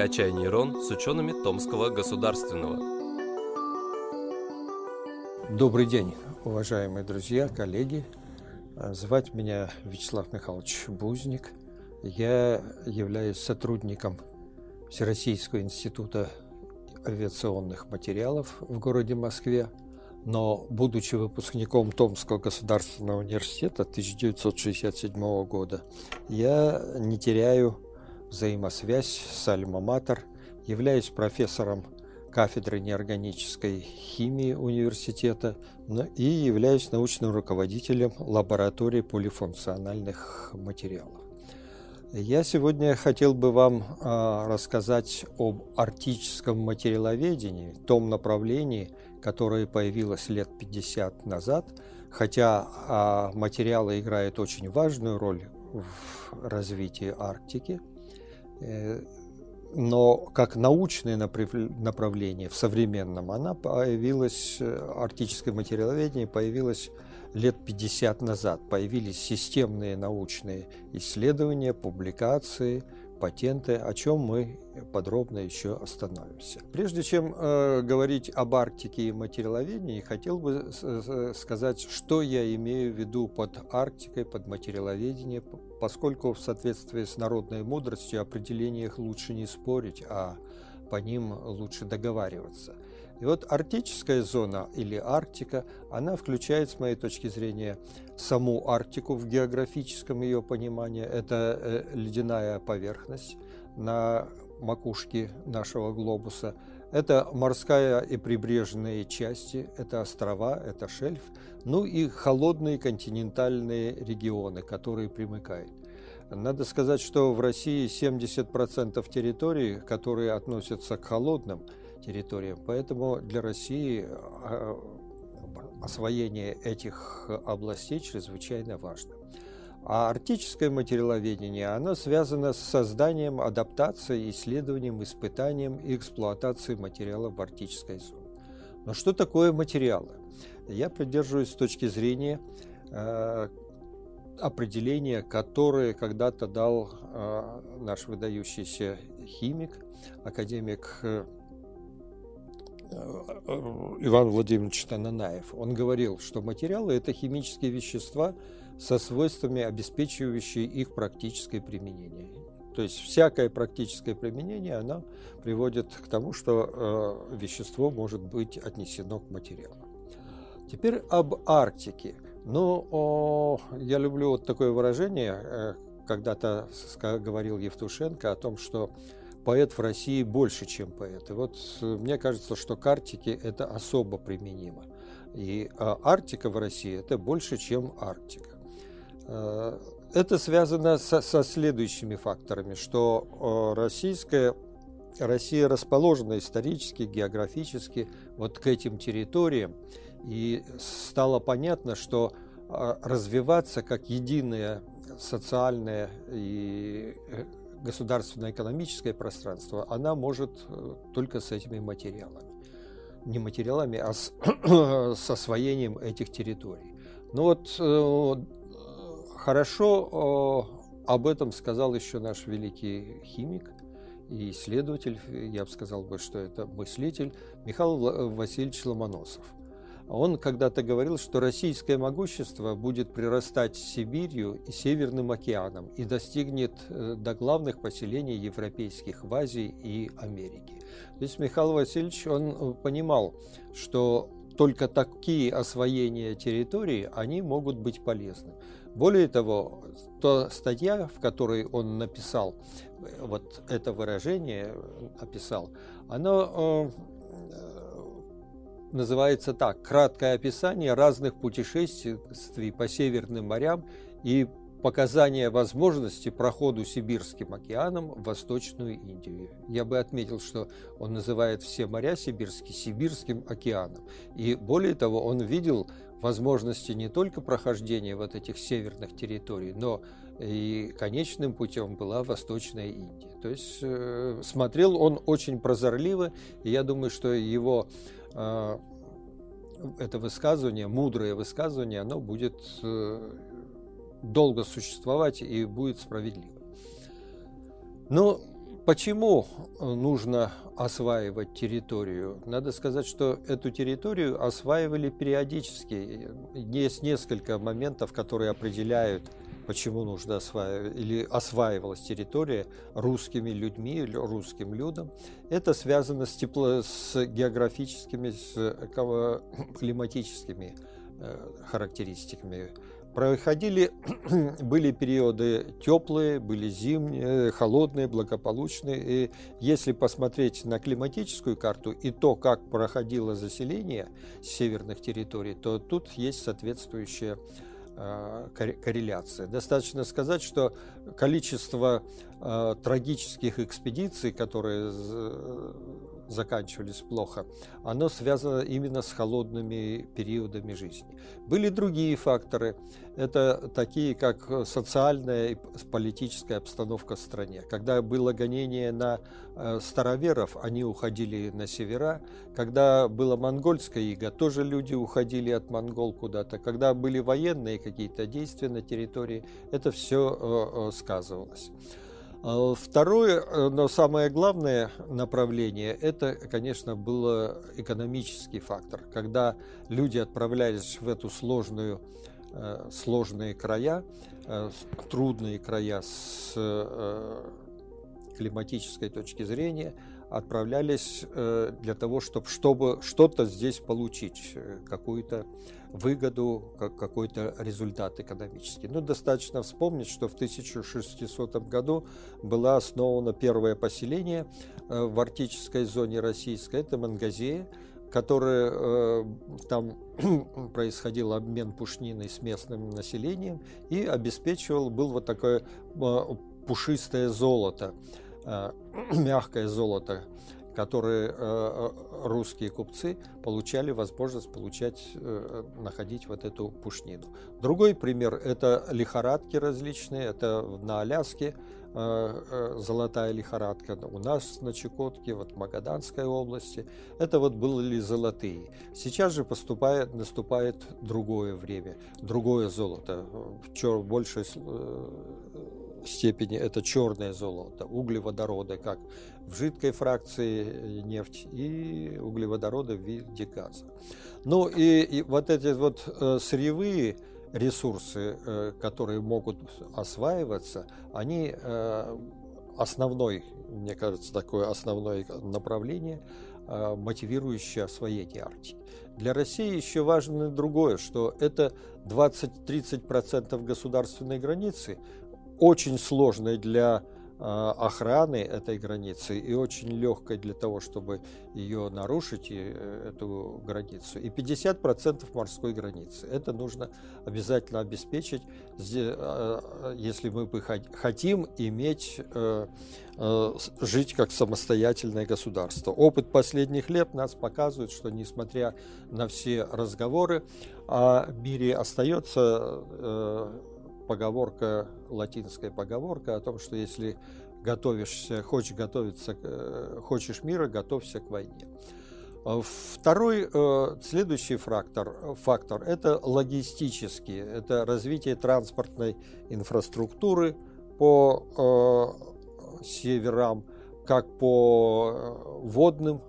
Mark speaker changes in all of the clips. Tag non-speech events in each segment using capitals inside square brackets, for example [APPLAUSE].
Speaker 1: «Качай нейрон» с учеными Томского государственного.
Speaker 2: Добрый день, уважаемые друзья, коллеги. Звать меня Вячеслав Михайлович Бузник. Я являюсь сотрудником Всероссийского института авиационных материалов в городе Москве. Но, будучи выпускником Томского государственного университета 1967 года, я не теряю взаимосвязь с Альма-Матер, являюсь профессором кафедры неорганической химии университета и являюсь научным руководителем лаборатории полифункциональных материалов. Я сегодня хотел бы вам а, рассказать об арктическом материаловедении, том направлении, которое появилось лет 50 назад, хотя а, материалы играют очень важную роль в развитии Арктики. Э, но как научное направление в современном, она появилась, э, арктическое материаловедение появилось лет 50 назад. Появились системные научные исследования, публикации, патенты, о чем мы подробно еще остановимся. Прежде чем э, говорить об Арктике и материаловедении, хотел бы сказать, что я имею в виду под Арктикой, под материаловедением, поскольку в соответствии с народной мудростью определениях лучше не спорить, а по ним лучше договариваться. И вот арктическая зона или Арктика, она включает, с моей точки зрения, саму Арктику в географическом ее понимании. Это э, ледяная поверхность на макушке нашего глобуса. Это морская и прибрежные части, это острова, это шельф, ну и холодные континентальные регионы, которые примыкают. Надо сказать, что в России 70% территорий, которые относятся к холодным территориям, поэтому для России а, освоение этих областей чрезвычайно важно. А арктическое материаловедение, оно связано с созданием, адаптацией, исследованием, испытанием и эксплуатацией материалов в арктической зоне. Но что такое материалы? Я придерживаюсь с точки зрения э, определения, которое когда-то дал э, наш выдающийся химик, академик э, Иван Владимирович Тананаев. Он говорил, что материалы – это химические вещества – со свойствами, обеспечивающие их практическое применение. То есть всякое практическое применение, оно приводит к тому, что э, вещество может быть отнесено к материалу. Теперь об Арктике. Ну, о, я люблю вот такое выражение, э, когда-то говорил Евтушенко о том, что поэт в России больше, чем поэт. И вот э, мне кажется, что к Арктике это особо применимо. И э, Арктика в России это больше, чем Арктика. Э, это связано со, со следующими факторами, что э, российская Россия расположена исторически, географически вот к этим территориям, и стало понятно, что э, развиваться как единое социальное и государственное экономическое пространство, она может только с этими материалами. Не материалами, а с, [CLEARS THROAT] с освоением этих территорий. Ну вот Хорошо об этом сказал еще наш великий химик и исследователь, я бы сказал бы, что это мыслитель Михаил Васильевич Ломоносов. Он когда-то говорил, что российское могущество будет прирастать Сибирью и Северным океаном и достигнет э, до главных поселений европейских в Азии и Америке. То есть Михаил Васильевич, он э, понимал, что только такие освоения территории, они могут быть полезны. Более того, та статья, в которой он написал, вот это выражение описал, оно э, называется так «Краткое описание разных путешествий по Северным морям и показания возможности проходу Сибирским океаном в Восточную Индию. Я бы отметил, что он называет все моря сибирские Сибирским океаном. И более того, он видел возможности не только прохождения вот этих северных территорий, но и конечным путем была Восточная Индия. То есть э, смотрел он очень прозорливо, и я думаю, что его это высказывание, мудрое высказывание, оно будет э, долго существовать и будет справедливо. Но Почему нужно осваивать территорию? Надо сказать, что эту территорию осваивали периодически. Есть несколько моментов, которые определяют, почему нужно осваивать, или осваивалась территория русскими людьми, русским людям. Это связано с, тепло, с географическими, с [CLEARS THROAT] климатическими э, характеристиками Проходили, [CLEARS THROAT] были периоды теплые, были зимние, холодные, благополучные. И если посмотреть на климатическую карту и то, как проходило заселение северных территорий, то тут есть соответствующая корреляция. Достаточно сказать, что количество э, трагических экспедиций, которые заканчивались плохо, оно связано именно с холодными периодами жизни. Были другие факторы. Это такие, как социальная и политическая обстановка в стране. Когда было гонение на э, староверов, они уходили на севера. Когда было монгольское иго, тоже люди уходили от монгол куда-то. Когда были военные какие-то действия на территории, это все э, э, сказывалось. А второе, э, но самое главное направление, это, конечно, был экономический фактор. Когда люди отправлялись в эту сложную, э, сложные края, э, трудные края с климатической точки зрения, отправлялись для того, чтобы, чтобы что-то здесь получить, какую-то выгоду, какой-то результат экономический. Ну, достаточно вспомнить, что в 1600 году было основано первое поселение э, в арктической зоне российской, это Мангазея, который э, там [CLEARS THROAT] происходил обмен пушниной с местным населением и обеспечивал, был вот такое э, пушистое золото, [CLEARS THROAT] мягкое золото, которые э, э, русские купцы получали возможность получать, э, находить вот эту пушнину. Другой пример – это лихорадки различные, это на Аляске золотая лихорадка, у нас на Чукотке, вот в Магаданской области, это вот были золотые. Сейчас же поступает, наступает другое время, другое золото, больше степени это черное золото, углеводороды, как в жидкой фракции нефть и углеводороды в виде газа. Ну и, и вот эти вот э, сырьевые ресурсы, э, которые могут осваиваться, они э, основной, мне кажется, такое основное направление, э, мотивирующее освоение Арктики. Для России еще важно другое, что это 20-30% государственной границы, очень сложной для а, охраны этой границы и очень легкой для того, чтобы ее нарушить, э, эту границу. И 50% морской границы. Это нужно обязательно обеспечить, а, если мы бы хотим иметь, э, э, жить как самостоятельное государство. Опыт последних лет нас показывает, что несмотря на все разговоры о мире остается поговорка, латинская поговорка о том, что если готовишься, хочешь готовиться, э, хочешь мира, готовься к войне. А второй, э, следующий фактор, фактор – это логистический, это развитие транспортной инфраструктуры по э, северам, как по водным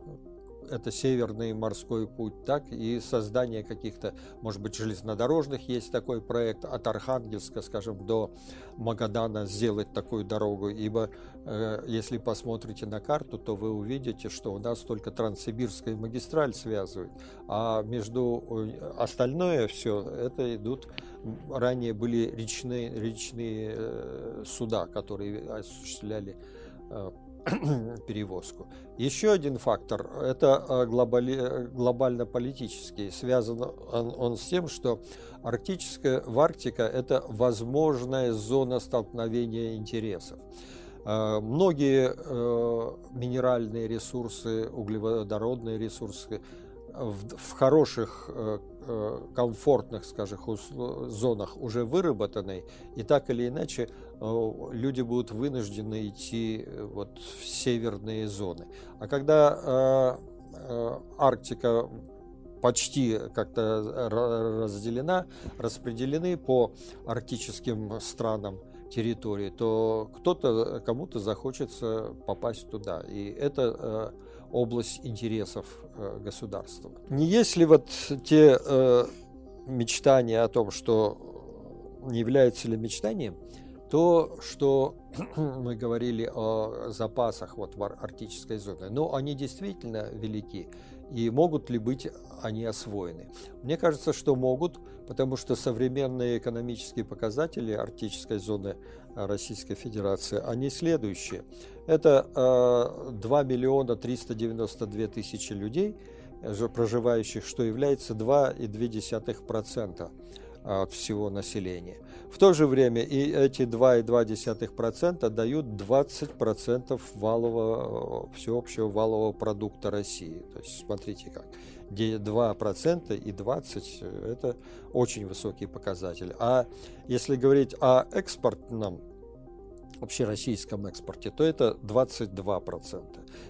Speaker 2: это Северный морской путь, так и создание каких-то, может быть, железнодорожных. Есть такой проект от Архангельска, скажем, до Магадана сделать такую дорогу, ибо э, если посмотрите на карту, то вы увидите, что у нас только Транссибирская магистраль связывает, а между э, остальное все это идут ранее были речные, речные э, суда, которые осуществляли э, [CLEARS THROAT] перевозку. Еще один фактор – это э, глобали, глобально-политический. Связан он, он с тем, что арктическая, в Арктика – это возможная зона столкновения интересов. Э, многие э, минеральные ресурсы, углеводородные ресурсы в, в хороших, э, э, комфортных, скажем, зонах уже выработаны, и так или иначе э, люди будут вынуждены идти вот в северные зоны. А когда Арктика почти как-то разделена, распределены по арктическим странам территории, то кто-то, кому-то захочется попасть туда. И это область интересов государства. Не если вот те мечтания о том, что не является ли мечтанием, то, что [CLEARS THROAT] мы говорили о запасах вот в арктической зоне, но они действительно велики. И могут ли быть они освоены? Мне кажется, что могут, потому что современные экономические показатели арктической зоны Российской Федерации, они следующие. Это 2 миллиона 392 тысячи людей, проживающих, что является 2,2% от всего населения. В то же время и эти 2,2% дают 20% валового, всеобщего валового продукта России. То есть смотрите как. 2% и 20% – это очень высокий показатель. А если говорить о экспортном, вообще российском экспорте, то это 22%.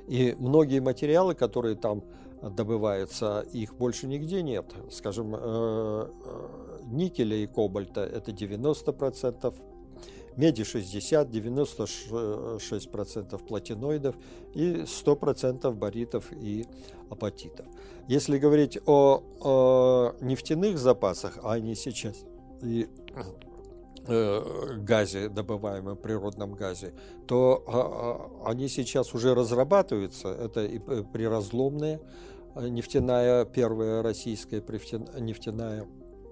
Speaker 2: И многие материалы, которые там добываются, их больше нигде нет. Скажем, э, э, никеля и кобальта это 90%, меди 60, 96% платиноидов и 100% баритов и апатитов. Если говорить о, о нефтяных запасах, а они сейчас и э, газе, добываемом природном газе, то а, а, они сейчас уже разрабатываются. Это и приразломная нефтяная, первая российская нефтяная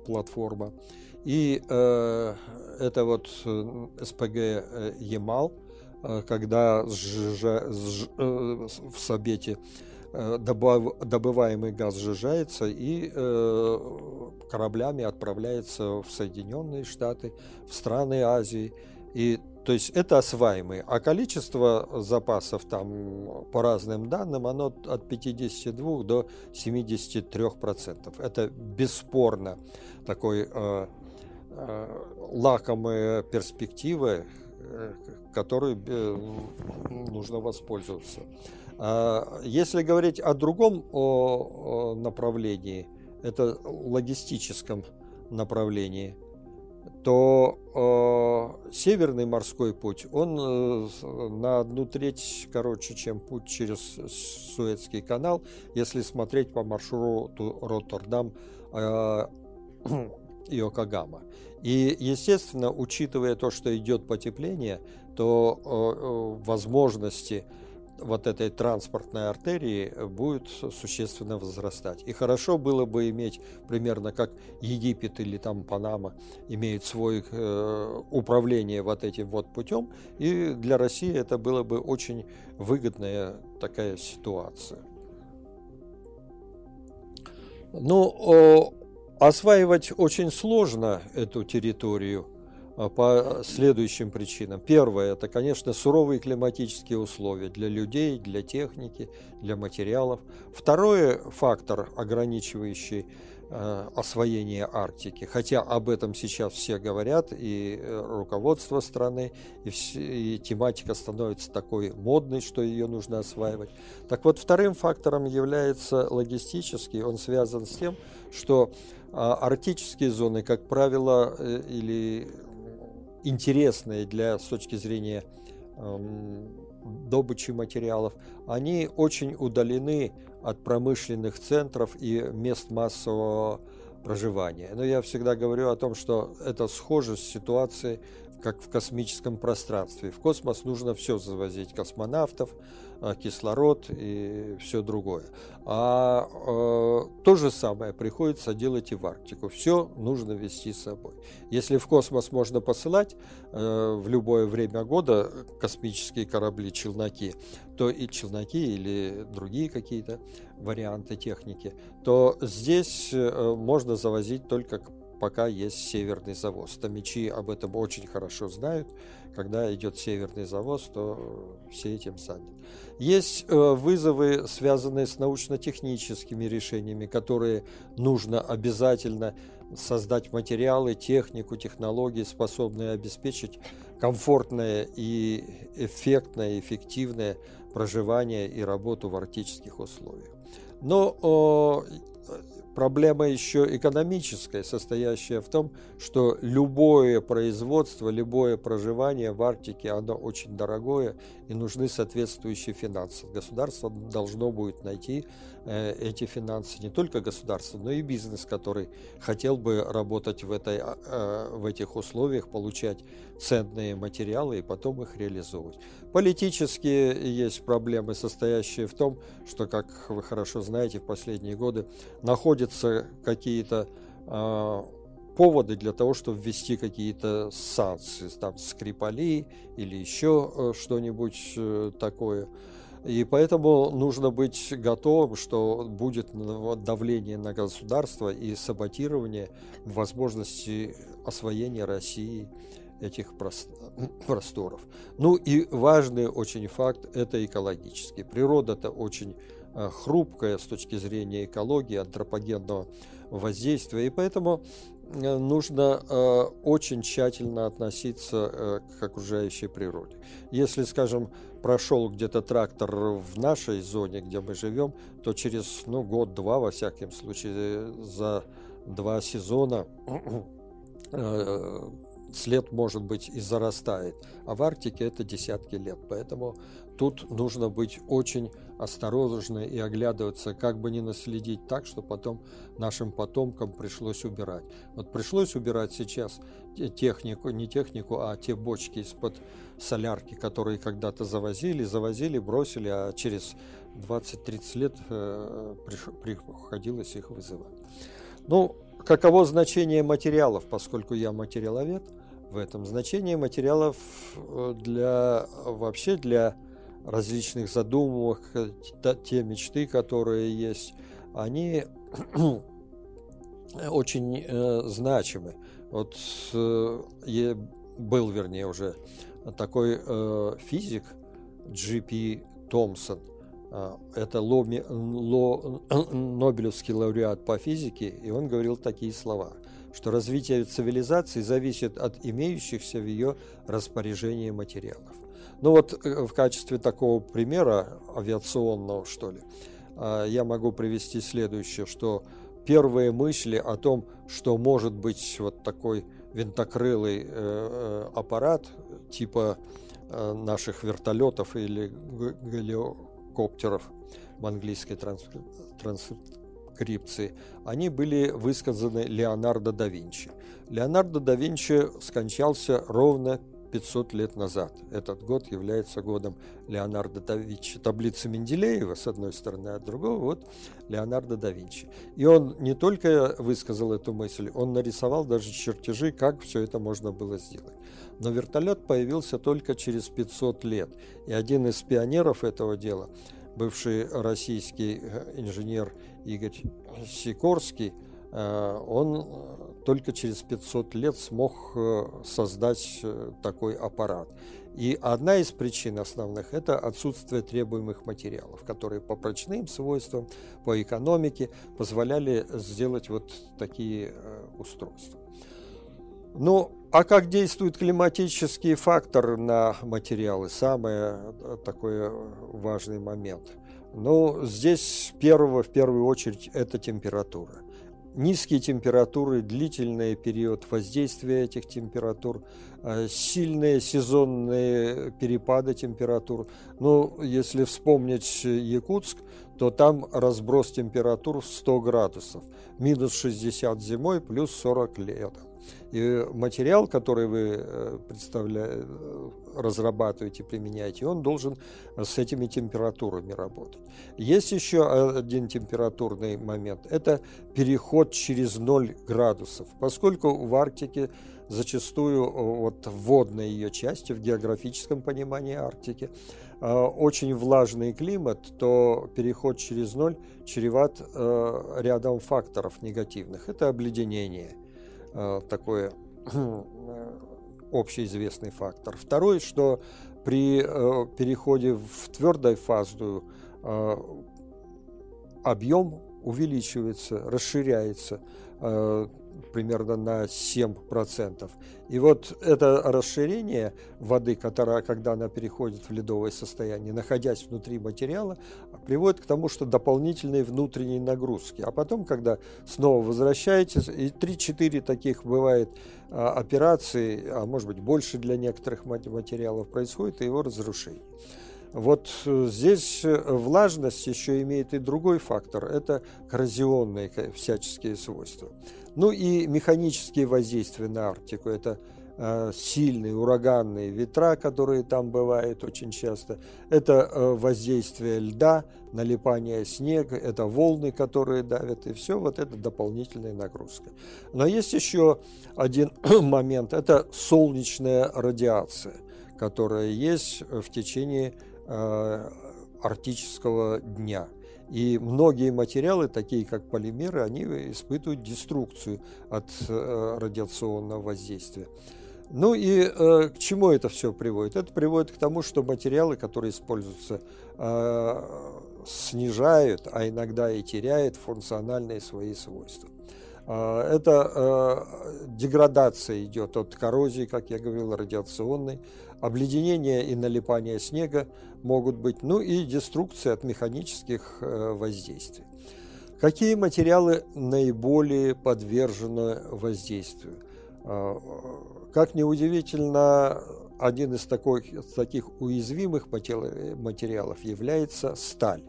Speaker 2: платформа. И э, это вот э, СПГ э, Ямал, э, когда сжижа, сж, в Сабете добыв, добываемый газ сжижается и э, кораблями отправляется в Соединенные Штаты, в страны Азии. И то есть это осваиваемые. А количество запасов там по разным данным, оно от 52 до 73 процентов. Это бесспорно такой э, э, лакомая перспектива, э, которой э, нужно воспользоваться. А если говорить о другом о, о направлении, это логистическом направлении – то э, Северный морской путь, он э, на одну треть короче, чем путь через Суэцкий канал, если смотреть по маршруту Роттердам э, [CLEARS THROAT] и Окагама. И, естественно, учитывая то, что идет потепление, то э, э возможности вот этой транспортной артерии будет существенно возрастать. И хорошо было бы иметь примерно как Египет или там Панама имеют свое э, управление вот этим вот путем, и для России это было бы очень выгодная такая ситуация. Ну, осваивать очень сложно эту территорию – по следующим причинам. Первое – это, конечно, суровые климатические условия для людей, для техники, для материалов. Второе – фактор, ограничивающий э, освоение Арктики, хотя об этом сейчас все говорят, и э, руководство страны, и, все, и тематика становится такой модной, что ее нужно осваивать. Так вот, вторым фактором является логистический, он связан с тем, что а, арктические зоны, как правило, э, или интересные для с точки зрения эм, добычи материалов, они очень удалены от промышленных центров и мест массового проживания. Но я всегда говорю о том, что это схоже с ситуацией, как в космическом пространстве. В космос нужно все завозить, космонавтов, э, кислород и все другое. А э, то же самое приходится делать и в Арктику. Все нужно вести с собой. Если в космос можно посылать э, в любое время года космические корабли, челноки, то и челноки или другие какие-то варианты техники, то здесь э, можно завозить только пока есть северный завоз. Томичи об этом очень хорошо знают. Когда идет северный завоз, то все этим заняты. Есть э, вызовы, связанные с научно-техническими решениями, которые нужно обязательно создать материалы, технику, технологии, способные обеспечить комфортное и эффектное, эффективное проживание и работу в арктических условиях. Но проблема еще экономическая, состоящая в том, что любое производство, любое проживание в Арктике, оно очень дорогое, и нужны соответствующие финансы. Государство должно будет найти эти финансы, не только государство, но и бизнес, который хотел бы работать в, этой, э, в этих условиях, получать ценные материалы и потом их реализовывать. Политически есть проблемы, состоящие в том, что, как вы хорошо знаете, в последние годы находятся какие-то э, поводы для того, чтобы ввести какие-то санкции, там Скрипали или еще э, что-нибудь э, такое. И поэтому нужно быть готовым, что будет давление на государство и саботирование возможности освоения России этих [CLEARS THROAT] просторов. Ну и важный очень факт – это экологический. Природа-то очень э, хрупкая с точки зрения экологии, антропогенного воздействия, и поэтому нужно э, очень тщательно относиться к окружающей природе. Если, скажем, прошел где-то трактор в нашей зоне, где мы живем, то через ну, год-два, во всяком случае, за два сезона [CLEARS THROAT] след, может быть, и зарастает, а в Арктике это десятки лет. Поэтому тут нужно быть очень осторожны и оглядываться, как бы не наследить так, что потом нашим потомкам пришлось убирать. Вот пришлось убирать сейчас технику, не технику, а те бочки из-под солярки, которые когда-то завозили, завозили, бросили, а через 20-30 лет э, приходилось их вызывать. Ну, каково значение материалов, поскольку я материаловед – в этом. Значение материалов э, для вообще для различных задумок, э, те мечты, которые есть, они [CLEARS THROAT] очень э, значимы. Вот э, был, вернее, уже такой физик Джи Томпсон. Это Ломи, Ло, [CLEARS THROAT] Нобелевский лауреат по физике, и он говорил такие слова – что развитие цивилизации зависит от имеющихся в ее распоряжении материалов. Ну вот э, в качестве такого примера авиационного, что ли, э, я могу привести следующее, что первые мысли о том, что может быть вот такой винтокрылый э, аппарат типа наших вертолетов или гелиокоптеров в английской транспорт, инскрипции, они были высказаны Леонардо да Винчи. Леонардо да Винчи скончался ровно 500 лет назад. Этот год является годом Леонардо да Винчи. Таблица Менделеева, с одной стороны, а другого вот Леонардо да Винчи. И он не только высказал эту мысль, он нарисовал даже чертежи, как все это можно было сделать. Но вертолет появился только через 500 лет. И один из пионеров этого дела – бывший российский э, инженер Игорь Сикорский, он э, только через 500 лет смог создать такой аппарат. И одна из причин основных – это отсутствие требуемых материалов, которые по прочным свойствам, по экономике позволяли сделать вот такие устройства. Ну, а как действует климатический фактор на материалы? Самый э, такой важный момент. Ну, здесь первого, в первую очередь, это температура. Низкие температуры, длительный период воздействия этих температур, э, сильные сезонные перепады температур. Ну, если вспомнить Якутск, то там разброс температур в 100 градусов. Минус 60 зимой, плюс 40 летом. И материал, который вы э, представляете, э, разрабатываете, применяете, он должен с этими температурами работать. Есть еще один температурный момент. Это переход через 0 градусов. Поскольку в Арктике зачастую э, вот водной ее части, в географическом понимании Арктики, очень влажный климат, то переход через ноль чреват рядом факторов негативных. Это обледенение – Э, такой [CLEARS THROAT] э, общеизвестный фактор. Второй, что при э, переходе в твердой фазу объем увеличивается, расширяется э, примерно на 7%. И вот это расширение воды, которая, когда она переходит в ледовое состояние, находясь внутри материала, приводит к тому, что дополнительные внутренние нагрузки. А потом, когда снова возвращаетесь, и 3-4 таких бывает а, операций, а может быть больше для некоторых материалов происходит, и его разрушение. Вот э, здесь э, влажность еще имеет и другой фактор – это коррозионные всяческие свойства. Ну и механические воздействия на Арктику – это э, сильные ураганные ветра, которые там бывают очень часто. Это воздействие льда, налипание снега, это волны, которые давят, и все вот это дополнительная нагрузка. Но есть еще один [CLEARS THROAT] момент – это солнечная радиация, которая есть в течение Э, арктического дня. И многие материалы, такие как полимеры, они испытывают деструкцию от э, радиационного воздействия. Ну и э, к чему это все приводит? Это приводит к тому, что материалы, которые используются, э, снижают, а иногда и теряют функциональные свои свойства. Э, это э, деградация идет от коррозии, как я говорил, радиационной, обледенение и налипание снега могут быть, ну и деструкция от механических э, воздействий. Какие материалы наиболее подвержены воздействию? Как ни удивительно, один из таких, таких уязвимых материалов является сталь.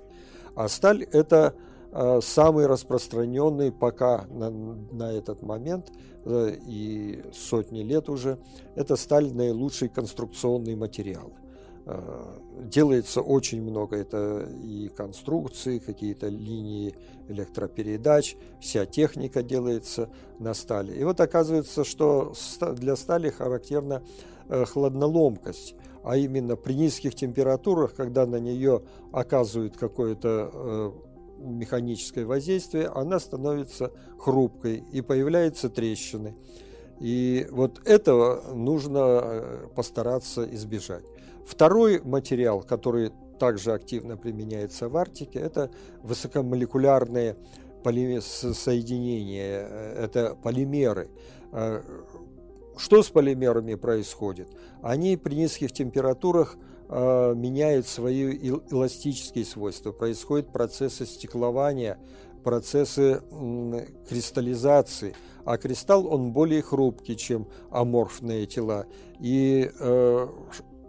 Speaker 2: А сталь – это самый распространенный пока на, на этот момент э, и сотни лет уже, это сталь наилучший конструкционный материал. Э, делается очень много, это и конструкции, какие-то линии электропередач, вся техника делается на стали. И вот оказывается, что для стали характерна хладноломкость, а именно при низких температурах, когда на нее оказывают какое-то механическое воздействие, она становится хрупкой и появляются трещины. И вот этого нужно э, постараться избежать. Второй материал, который также активно применяется в Арктике, это высокомолекулярные соединения, э, это полимеры. Э, что с полимерами происходит? Они при низких температурах э, меняют свои эластические свойства. Происходят процессы стеклования, процессы кристаллизации. А кристалл, он более хрупкий, чем аморфные тела. И э,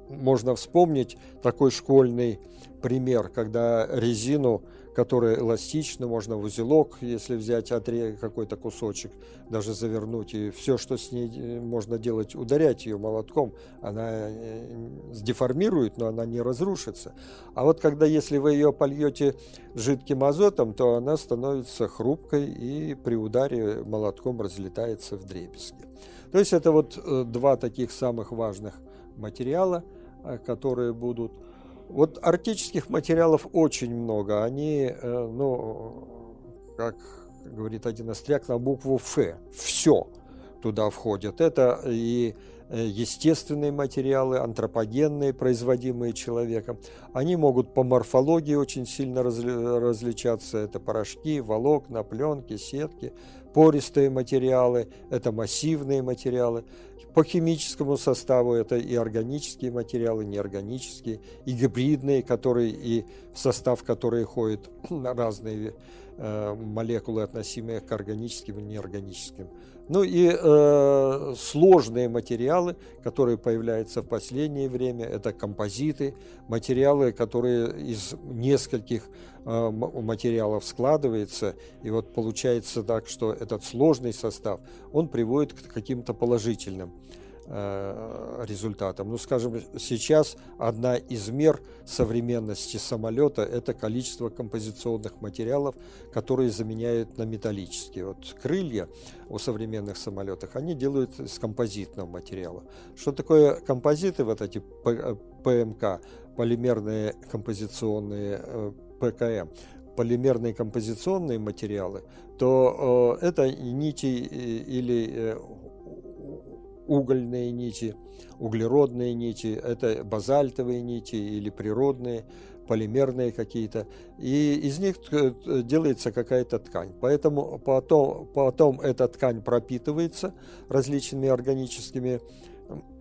Speaker 2: можно вспомнить такой школьный пример, когда резину которая эластична, можно в узелок, если взять отре какой-то кусочек, даже завернуть, и все, что с ней э, можно делать, ударять ее молотком, она э, сдеформирует, но она не разрушится. А вот когда, если вы ее польете жидким азотом, то она становится хрупкой и при ударе молотком разлетается в дребезги. То есть это вот э, два таких самых важных материала, которые будут вот арктических материалов очень много. Они, э, ну, как говорит один остряк, на букву «Ф». Все туда входит. Это и э, естественные материалы, антропогенные, производимые человеком. Они могут по морфологии очень сильно различаться. Это порошки, волокна, пленки, сетки, пористые материалы, это массивные материалы. По химическому составу это и органические материалы, неорганические, и гибридные, которые и в состав которые ходят [CLEARS THROAT] разные э, молекулы, относимые к органическим и неорганическим. Ну и э, сложные материалы, которые появляются в последнее время, это композиты, материалы, которые из нескольких э, материалов складываются, и вот получается так, что этот сложный состав, он приводит к каким-то положительным результатом. Ну, скажем, сейчас одна из мер современности самолета – это количество композиционных материалов, которые заменяют на металлические. Вот крылья у современных самолетов, они делают из композитного материала. Что такое композиты, вот эти ПМК, полимерные композиционные э, ПКМ? полимерные композиционные материалы, то э, это нити или угольные нити, углеродные нити, это базальтовые нити или природные, полимерные какие-то, и из них делается какая-то ткань. Поэтому потом, потом эта ткань пропитывается различными органическими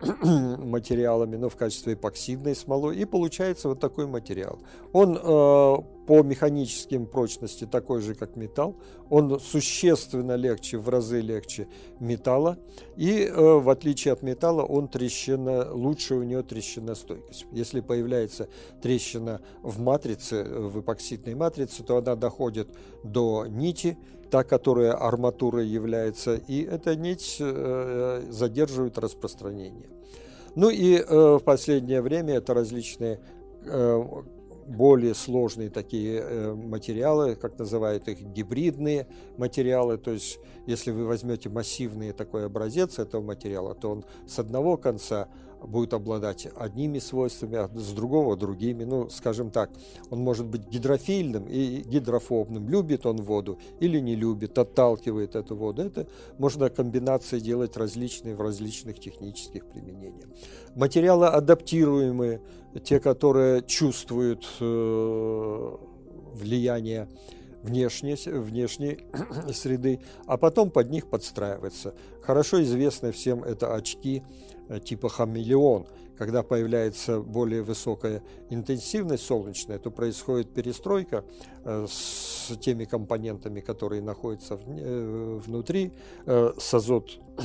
Speaker 2: [CLEARS THROAT] материалами, но в качестве эпоксидной смолы, и получается вот такой материал. Он э, по механическим прочности такой же, как металл, он существенно легче, в разы легче металла, и э, в отличие от металла он трещина, лучше у него трещиностойкость. Если появляется трещина в матрице, в эпоксидной матрице, то она доходит до нити, та, которая арматурой является, и эта нить э, задерживает распространение. Ну и э, в последнее время это различные э, более сложные такие материалы, как называют их гибридные материалы. То есть, если вы возьмете массивный такой образец этого материала, то он с одного конца будет обладать одними свойствами, а с другого другими. Ну, скажем так, он может быть гидрофильным и гидрофобным. Любит он воду или не любит, отталкивает эту воду. Это можно комбинации делать различные в различных технических применениях. Материалы адаптируемые, те, которые чувствуют э, влияние внешней, внешней [COUGHS] среды, а потом под них подстраиваться. Хорошо известны всем это очки типа хамелеон. Когда появляется более высокая интенсивность солнечная, то происходит перестройка э, с теми компонентами, которые находятся э, внутри, с азот [CLEARS THROAT]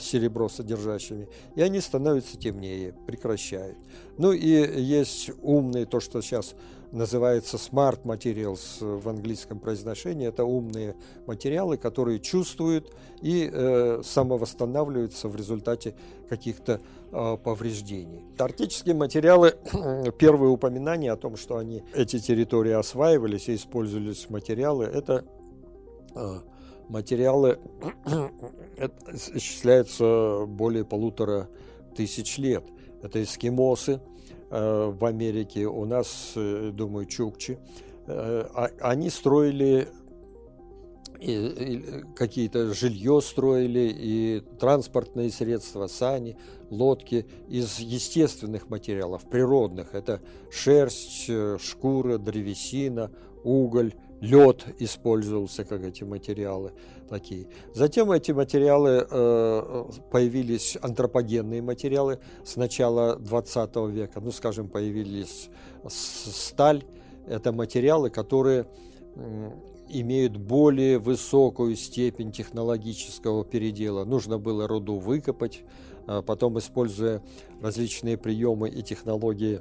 Speaker 2: серебро содержащими, и они становятся темнее, прекращают. Ну и есть умные, то, что сейчас называется Smart Materials в английском произношении. Это умные материалы, которые чувствуют и э, самовосстанавливаются в результате каких-то э, повреждений. Арктические материалы, [CLEARS THROAT] первые упоминания о том, что они, эти территории осваивались и использовались материалы, это э, материалы [CLEARS THROAT] исчисляются более полутора тысяч лет. Это эскимосы, в Америке, у нас, э, думаю, чукчи, э, а, они строили какие-то жилье строили и транспортные средства, сани, лодки из естественных материалов, природных. Это шерсть, шкура, древесина, уголь, лед использовался как эти материалы такие. Затем эти материалы э, появились антропогенные материалы с начала 20 века. Ну, скажем, появились сталь. Это материалы, которые имеют более высокую степень технологического передела. Нужно было руду выкопать, а потом, используя различные приемы и технологии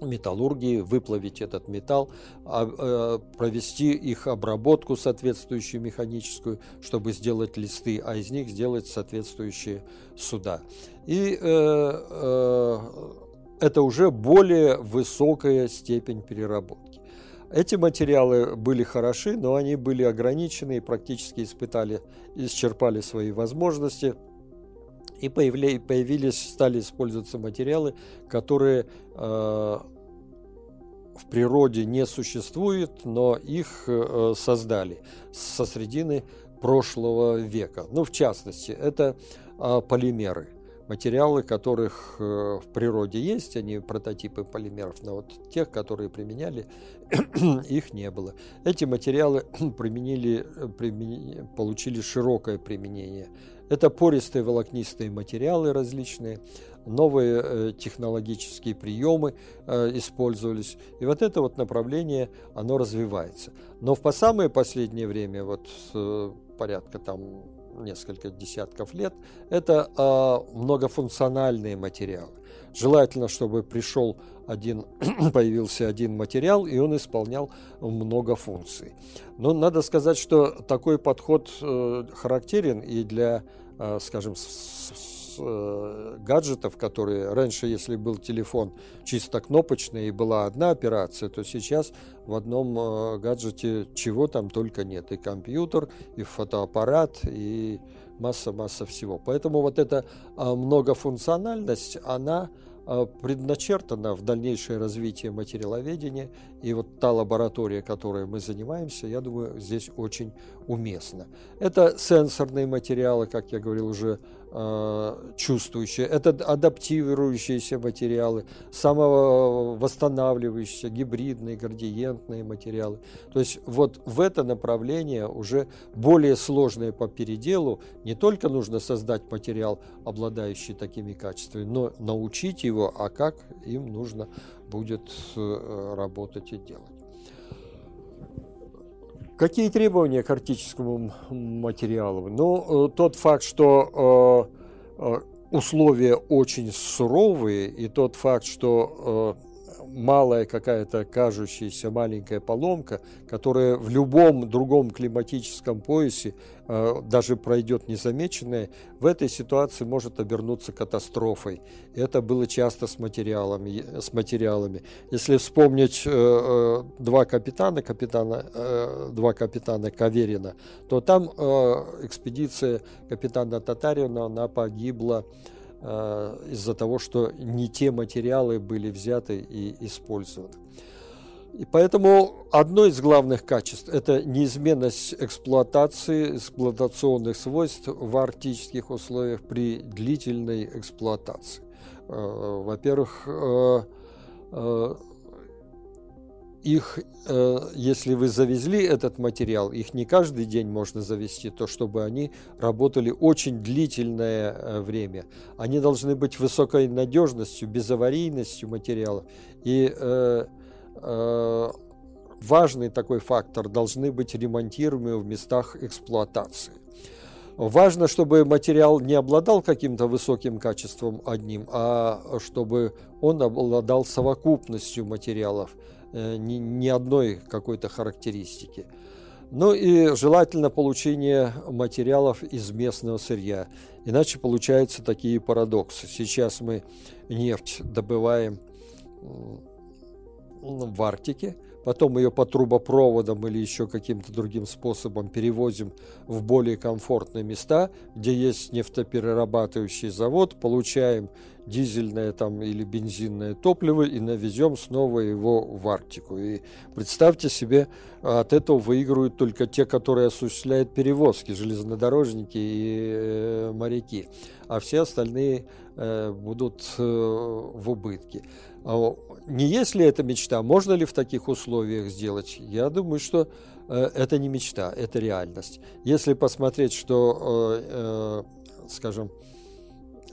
Speaker 2: металлургии, выплавить этот металл, а, э, провести их обработку соответствующую механическую, чтобы сделать листы, а из них сделать соответствующие суда. И э, э, это уже более высокая степень переработки. Эти материалы были хороши, но они были ограничены и практически испытали, исчерпали свои возможности – и появились, стали использоваться материалы, которые э, в природе не существуют, но их э, создали со средины прошлого века. Ну, в частности, это э, полимеры. Материалы, которых в природе есть, они прототипы полимеров, но вот тех, которые применяли, [COUGHS] их не было. Эти материалы [COUGHS] применили, применили, получили широкое применение это пористые волокнистые материалы различные, новые э, технологические приемы э, использовались. И вот это вот направление, оно развивается. Но по самое последнее время, вот э, порядка там несколько десятков лет, это э, многофункциональные материалы. Желательно, чтобы пришел один, [CLEARS THROAT] появился один материал, и он исполнял много функций. Но надо сказать, что такой подход э, характерен и для, э, скажем, э, гаджетов, которые раньше, если был телефон чисто кнопочный и была одна операция, то сейчас в одном гаджете чего там только нет. И компьютер, и фотоаппарат, и масса-масса всего. Поэтому вот эта э, многофункциональность, она а, предначертано в дальнейшее развитие материаловедения, и вот та лаборатория, которой мы занимаемся, я думаю, здесь очень уместна. Это сенсорные материалы, как я говорил уже чувствующие, это адаптирующиеся материалы, самовосстанавливающиеся, гибридные, градиентные материалы. То есть вот в это направление уже более сложное по переделу. Не только нужно создать материал, обладающий такими качествами, но научить его, а как им нужно будет э, работать и делать. Какие требования к артическому материалу? Ну, э, тот факт, что э, э, условия очень суровые, и тот факт, что малая какая-то кажущаяся маленькая поломка, которая в любом другом климатическом поясе э, даже пройдет незамеченная, в этой ситуации может обернуться катастрофой. Это было часто с материалами. С материалами. Если вспомнить э, э, два капитана, капитана два капитана Каверина, то там экспедиция капитана Татарина, она погибла Э, из-за того, что не те материалы были взяты и использованы. И поэтому одно из главных качеств – это неизменность эксплуатации, эксплуатационных свойств в арктических условиях при длительной эксплуатации. Э, во-первых, э, их, э, если вы завезли этот материал, их не каждый день можно завести, то чтобы они работали очень длительное э, время. Они должны быть высокой надежностью, безаварийностью материалов. И э, э, важный такой фактор должны быть ремонтируемы в местах эксплуатации. Важно, чтобы материал не обладал каким-то высоким качеством одним, а чтобы он обладал совокупностью материалов – ни, ни одной какой-то характеристики. Ну и желательно получение материалов из местного сырья. Иначе получаются такие парадоксы. Сейчас мы нефть добываем в Арктике, потом ее по трубопроводам или еще каким-то другим способом перевозим в более комфортные места, где есть нефтеперерабатывающий завод, получаем дизельное там или бензинное топливо и навезем снова его в Арктику. И представьте себе, от этого выигрывают только те, которые осуществляют перевозки, железнодорожники и э, моряки, а все остальные э, будут э, в убытке. А не есть ли это мечта? Можно ли в таких условиях сделать? Я думаю, что э, это не мечта, это реальность. Если посмотреть, что, э, э, скажем,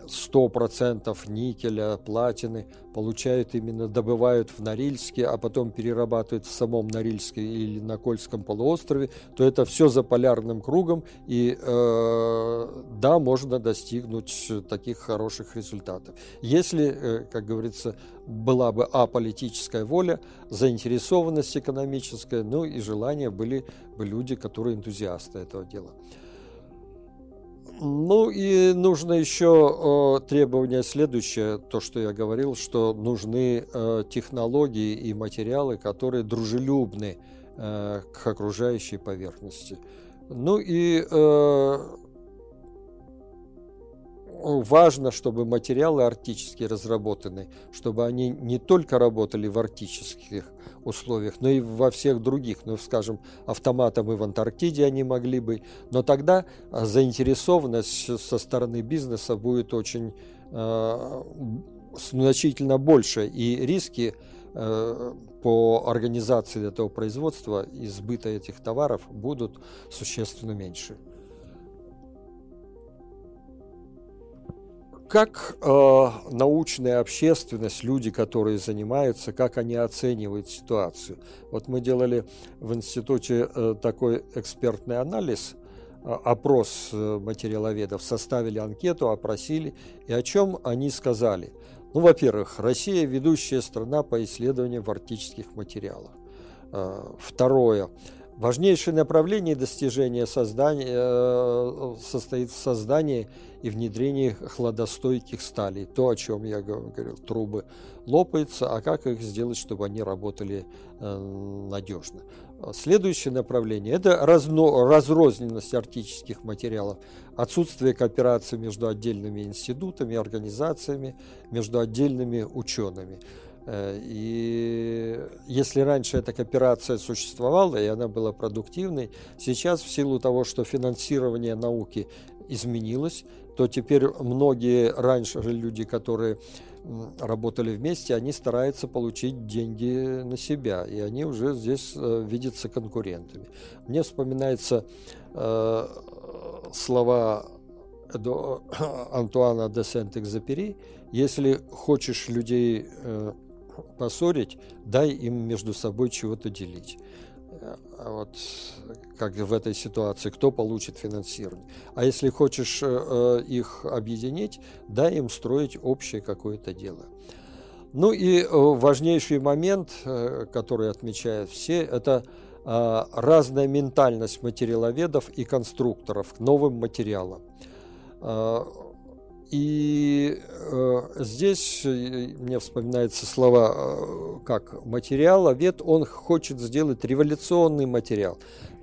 Speaker 2: 100% никеля, платины получают именно, добывают в Норильске, а потом перерабатывают в самом Норильске или на Кольском полуострове, то это все за полярным кругом, и э, да, можно достигнуть таких хороших результатов. Если, э, как говорится, была бы аполитическая воля, заинтересованность экономическая, ну и желание были бы люди, которые энтузиасты этого дела. Ну и нужно еще требование следующее, то, что я говорил, что нужны э, технологии и материалы, которые дружелюбны э, к окружающей поверхности. Ну и э, важно, чтобы материалы арктические разработаны, чтобы они не только работали в арктических условиях, но и во всех других. Ну, скажем, автоматом и в Антарктиде они могли бы. Но тогда а, заинтересованность со стороны бизнеса будет очень э, значительно больше, и риски э, по организации этого производства и сбыта этих товаров будут существенно меньше. Как э, научная общественность, люди, которые занимаются, как они оценивают ситуацию? Вот мы делали в институте э, такой экспертный анализ, э, опрос э, материаловедов, составили анкету, опросили, и о чем они сказали. Ну, во-первых, Россия ведущая страна по исследованию в арктических материалах. Э, второе, Важнейшее направление достижения создания, э, состоит в создании и внедрении хладостойких сталей. То, о чем я говорил, трубы лопаются, а как их сделать, чтобы они работали э, надежно. Следующее направление – это разно, разрозненность арктических материалов, отсутствие кооперации между отдельными институтами, организациями, между отдельными учеными. Э, и если раньше эта кооперация существовала, и она была продуктивной, сейчас в силу того, что финансирование науки изменилось, то теперь многие раньше люди, которые работали вместе, они стараются получить деньги на себя, и они уже здесь э, видятся конкурентами. Мне вспоминается э, слова до [COUGHS] Антуана де Сент-Экзапери, если хочешь людей э, поссорить, дай им между собой чего-то делить. А вот как в этой ситуации, кто получит финансирование. А если хочешь э, э, их объединить, дай им строить общее какое-то дело. Ну и э, важнейший момент, который отмечают все, это разная ментальность материаловедов и конструкторов к новым материалам. И э, здесь мне вспоминаются слова, э, как материаловед, он хочет сделать революционный материал.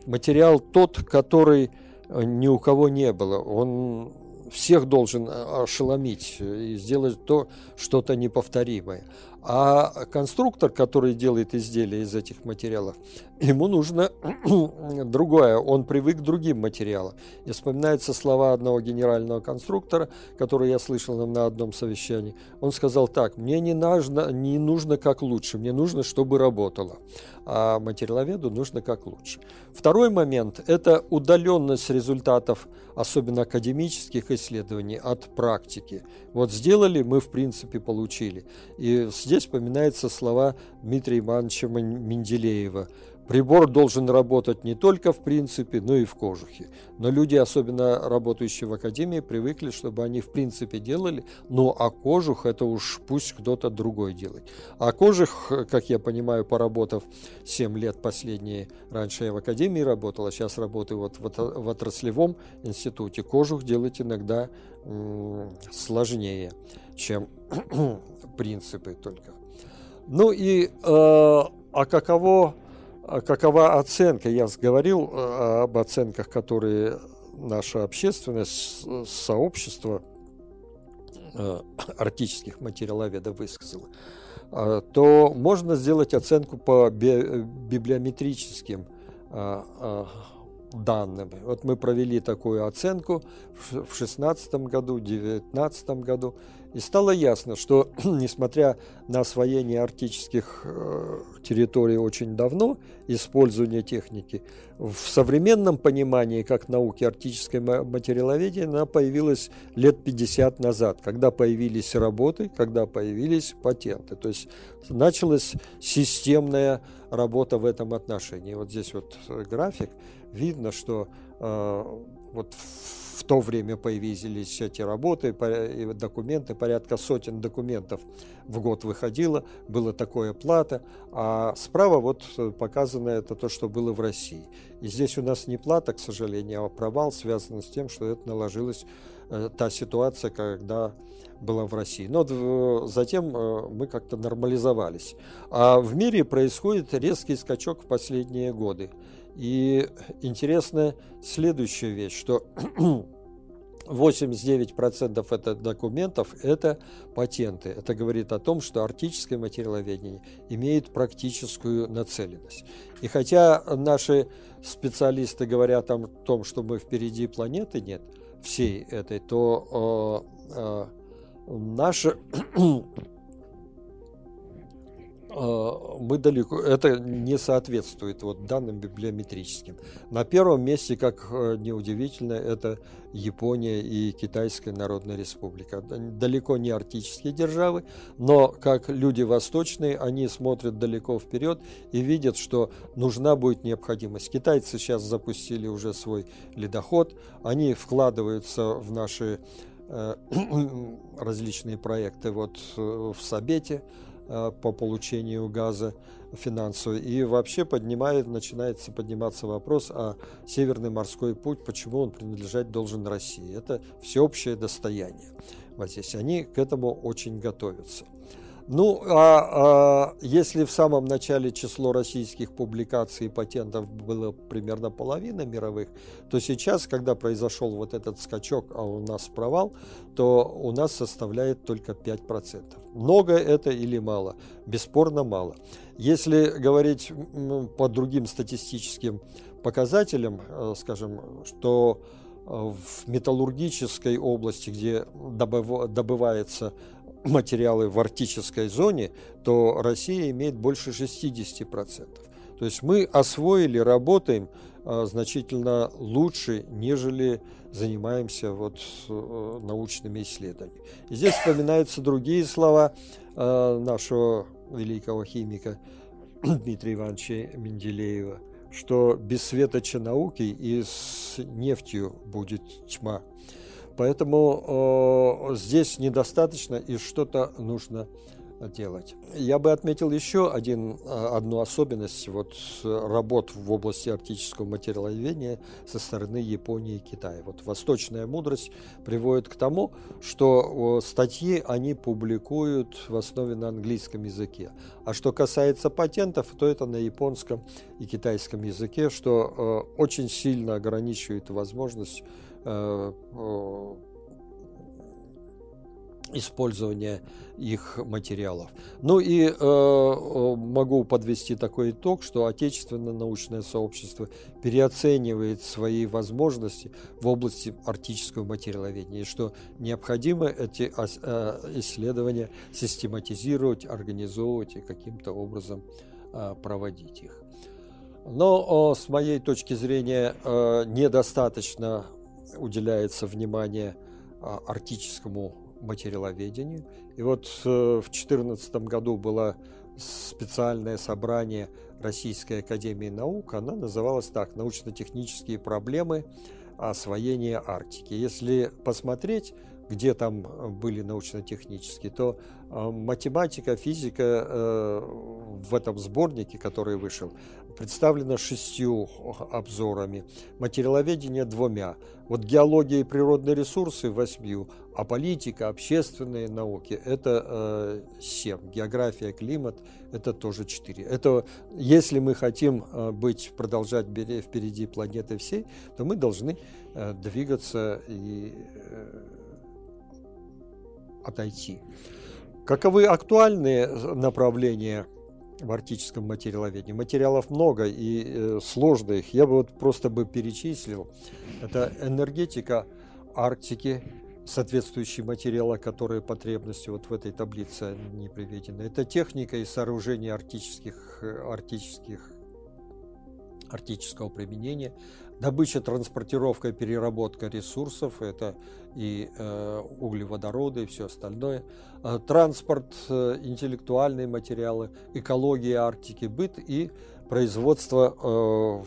Speaker 2: Материал тот, который ни у кого не было. Он всех должен ошеломить и сделать то, что-то неповторимое. А конструктор, который делает изделия из этих материалов, ему нужно [CLEARS THROAT] другое, он привык к другим материалам. И вспоминаются слова одного генерального конструктора, который я слышал на одном совещании. Он сказал так, мне не нужно, не нужно как лучше, мне нужно, чтобы работало. А материаловеду нужно как лучше. Второй момент – это удаленность результатов, особенно академических исследований, от практики. Вот сделали, мы в принципе получили. И здесь вспоминаются слова Дмитрия Ивановича Менделеева – Прибор должен работать не только в принципе, но и в кожухе. Но люди, особенно работающие в академии, привыкли, чтобы они в принципе делали, ну а кожух это уж пусть кто-то другой делает. А кожух, как я понимаю, поработав 7 лет последние, раньше я в академии работал, а сейчас работаю вот в отраслевом институте, кожух делать иногда сложнее, чем [CLEARS THROAT] принципы только. Ну и э, а каково какова оценка? Я говорил э, об оценках, которые наша общественность, сообщество э, [COUGHS] арктических материаловедов высказало, э, то можно сделать оценку по библиометрическим данным. Вот мы провели такую оценку в 2016 году, в 2019 году, и стало ясно, что [CLEARS THROAT] несмотря на освоение арктических э, территорий очень давно, использование техники, в современном понимании, как науки арктической материаловедения, она появилась лет 50 назад, когда появились работы, когда появились патенты. То есть началась системная работа в этом отношении. Вот здесь вот график, видно, что э, вот в то время появились эти работы, документы, порядка сотен документов в год выходило, было такое плата, а справа вот показано это то, что было в России. И здесь у нас не плата, к сожалению, а провал связан с тем, что это наложилась э, та ситуация, когда была в России. Но затем э, мы как-то нормализовались. А в мире происходит резкий скачок в последние годы. И интересная следующая вещь, что [CLEARS THROAT] 89% это документов – это патенты. Это говорит о том, что арктическое материаловедение имеет практическую нацеленность. И хотя наши специалисты говорят о том, что мы впереди планеты нет, всей этой, то э, э, наши а, [CLEARS THROAT] мы далеко, это не соответствует вот данным библиометрическим. На первом месте, как э, неудивительно, это Япония и Китайская Народная Республика. Далеко не арктические державы, но как люди восточные, они смотрят далеко вперед и видят, что нужна будет необходимость. Китайцы сейчас запустили уже свой ледоход, они вкладываются в наши э, [CLEARS THROAT] различные проекты вот э, в Сабете, по получению газа финансового. И вообще поднимает, начинается подниматься вопрос о Северный морской путь, почему он принадлежать должен России. Это всеобщее достояние. Вот здесь они к этому очень готовятся. Ну, а, а если в самом начале число российских публикаций и патентов было примерно половина мировых, то сейчас, когда произошел вот этот скачок, а у нас провал, то у нас составляет только 5%. Много это или мало? Бесспорно мало. Если говорить по другим статистическим показателям, э, скажем, что в металлургической области, где добывается материалы в арктической зоне, то Россия имеет больше 60%. То есть мы освоили, работаем э, значительно лучше, нежели занимаемся вот э, научными исследованиями. И здесь вспоминаются другие слова э, нашего великого химика Дмитрия Ивановича Менделеева, что без светоча науки и с нефтью будет тьма. Поэтому э, здесь недостаточно и что-то нужно делать. Я бы отметил еще один, а, одну особенность вот работ в области арктического материаловедения со стороны Японии и Китая. Вот восточная мудрость приводит к тому, что статьи они публикуют в основе на английском языке. А что касается патентов, то это на японском и китайском языке, что э, очень сильно ограничивает возможность э, использования их материалов. Ну и э, э, могу подвести такой итог, что отечественное научное сообщество переоценивает свои возможности в области арктического материаловедения, и что необходимо эти э, исследования систематизировать, организовывать и каким-то образом э, проводить их. Но с моей точки зрения э, недостаточно уделяется внимание а, арктическому материаловедению. И вот э, в 2014 году было специальное собрание Российской Академии Наук. Она называлась так «Научно-технические проблемы освоения Арктики». Если посмотреть, где там были научно-технические, то э, математика, физика э, в этом сборнике, который вышел, представлена шестью обзорами, материаловедение двумя, вот геология и природные ресурсы восьмью, а политика, общественные науки – это э, семь, география, климат – это тоже четыре. Это если мы хотим э, быть, продолжать впереди планеты всей, то мы должны э, двигаться и э, отойти. Каковы актуальные направления – в арктическом материаловедении. Материалов много и э, сложно их. Я бы вот просто бы перечислил. Это энергетика Арктики, соответствующие материалы, которые потребности вот в этой таблице не приведены. Это техника и сооружение арктических, э, арктических арктического применения, добыча, транспортировка переработка ресурсов, это и э, углеводороды и все остальное, э, транспорт, э, интеллектуальные материалы, экология Арктики, быт и производство э,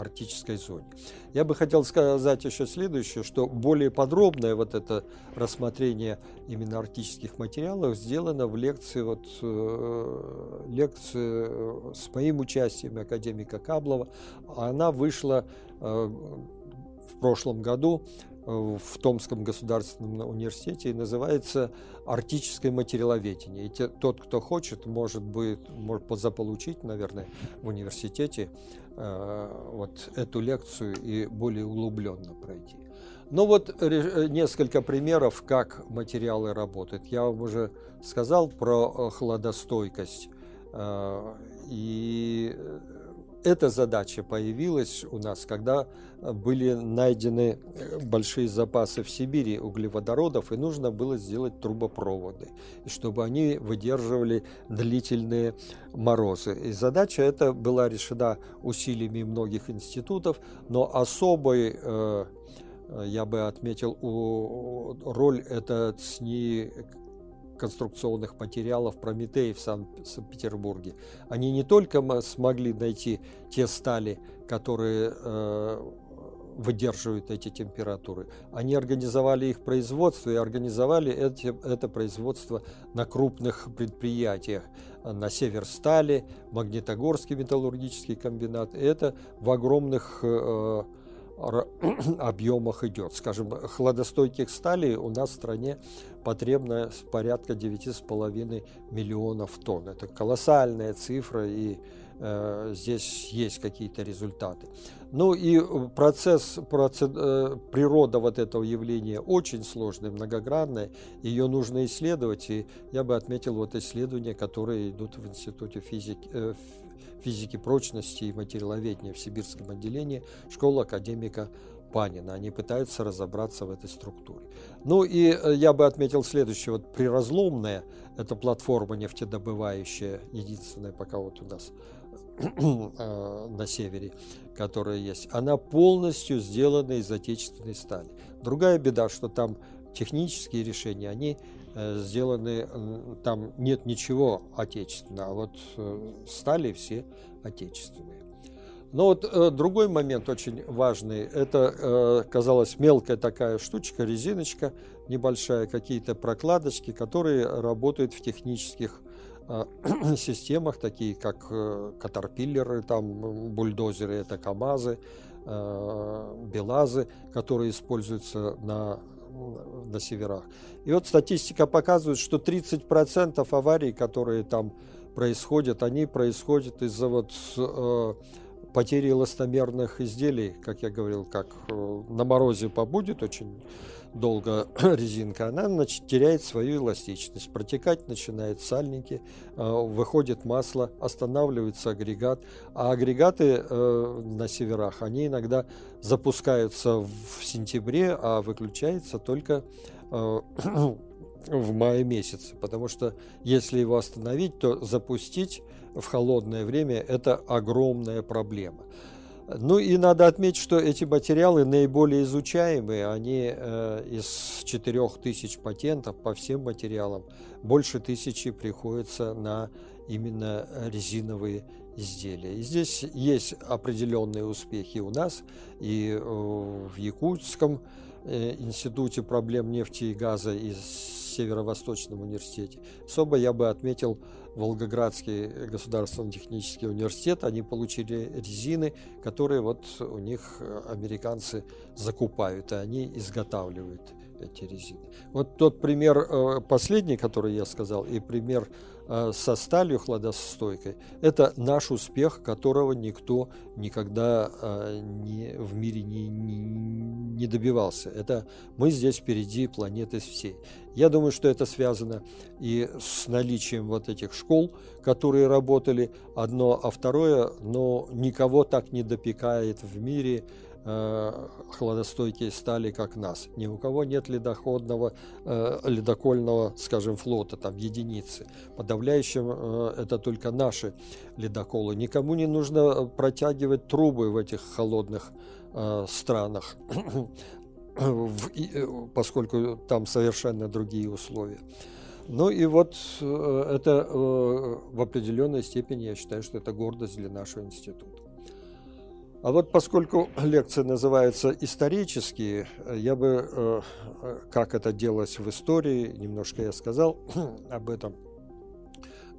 Speaker 2: арктической зоне. Я бы хотел сказать еще следующее, что более подробное вот это рассмотрение именно арктических материалов сделано в лекции, вот, э, лекции э, с моим участием академика Каблова. Она вышла э, в прошлом году в Томском государственном университете и называется «Арктическое материаловедение». И те, тот, кто хочет, может, будет, может заполучить, наверное, в университете э, вот эту лекцию и более углубленно пройти. Ну вот несколько примеров, как материалы работают. Я вам уже сказал про э, хладостойкость. Э, и эта задача появилась у нас, когда были найдены э, большие запасы в Сибири углеводородов, и нужно было сделать трубопроводы, чтобы они выдерживали длительные морозы. И задача эта была решена усилиями многих институтов, но особой э, я бы отметил роль это ЦНИ конструкционных материалов Прометей в Санкт-Петербурге. Они не только смогли найти те стали, которые э, выдерживают эти температуры. Они организовали их производство и организовали эти, это производство на крупных предприятиях. На Северстале, Магнитогорский металлургический комбинат. Это в огромных э, [CLEARS THROAT] объемах идет. Скажем, хладостойких сталей у нас в стране потребно порядка 9,5 миллионов тонн. Это колоссальная цифра, и э, здесь есть какие-то результаты. Ну и процесс, процесс, э, природа вот этого явления очень сложная, многогранная, ее нужно исследовать, и я бы отметил вот исследования, которые идут в Институте физики, э, физики прочности и материаловедения в Сибирском отделении школы академика Панина. Они пытаются разобраться в этой структуре. Ну и э, я бы отметил следующее. Вот приразломная, это платформа нефтедобывающая, единственная пока вот у нас [CLEARS THROAT] э, на севере, которая есть, она полностью сделана из отечественной стали. Другая беда, что там технические решения, они сделаны, там нет ничего отечественного, а вот стали все отечественные. Но вот э, другой момент очень важный, это, э, казалось, мелкая такая штучка, резиночка небольшая, какие-то прокладочки, которые работают в технических э, [CLEARS THROAT] системах, такие как э, катерпиллеры, там, бульдозеры, это КАМАЗы, э, БелАЗы, которые используются на на северах. И вот статистика показывает, что 30% аварий, которые там происходят, они происходят из-за вот э, потери эластомерных изделий, как я говорил, как э, на морозе побудет очень долго [CLEARS THROAT] резинка, она значит, теряет свою эластичность, протекать начинает сальники, э, выходит масло, останавливается агрегат, а агрегаты э, на северах, они иногда запускаются в сентябре, а выключаются только [CLEARS THROAT] в мае месяце, потому что если его остановить, то запустить в холодное время – это огромная проблема. Ну и надо отметить, что эти материалы наиболее изучаемые, они э, из 4000 патентов по всем материалам, больше тысячи приходится на именно резиновые изделия. И здесь есть определенные успехи у нас, и э, в Якутском э, институте проблем нефти и газа из Северо-Восточном университете. Особо я бы отметил Волгоградский государственный технический университет. Они получили резины, которые вот у них американцы закупают, и они изготавливают эти резины. Вот тот пример э, последний, который я сказал, и пример Э, со сталью хладостойкой, это наш успех, которого никто никогда э, не, в мире не, не, не добивался. Это мы здесь впереди планеты всей. Я думаю, что это связано и с наличием вот этих школ, которые работали одно, а второе, но никого так не допекает в мире, Э, хладостойкие стали, как нас. Ни у кого нет ледоходного, э, ледокольного, скажем, флота, там единицы. Подавляющим э, это только наши ледоколы. Никому не нужно протягивать трубы в этих холодных странах, [CLEARS THROAT] поскольку там совершенно другие условия. Ну и вот это в определенной степени, я считаю, что это гордость для нашего института. А вот поскольку лекция называется «Исторические», я бы, э, как это делалось в истории, немножко я сказал [CLEARS THROAT] об этом,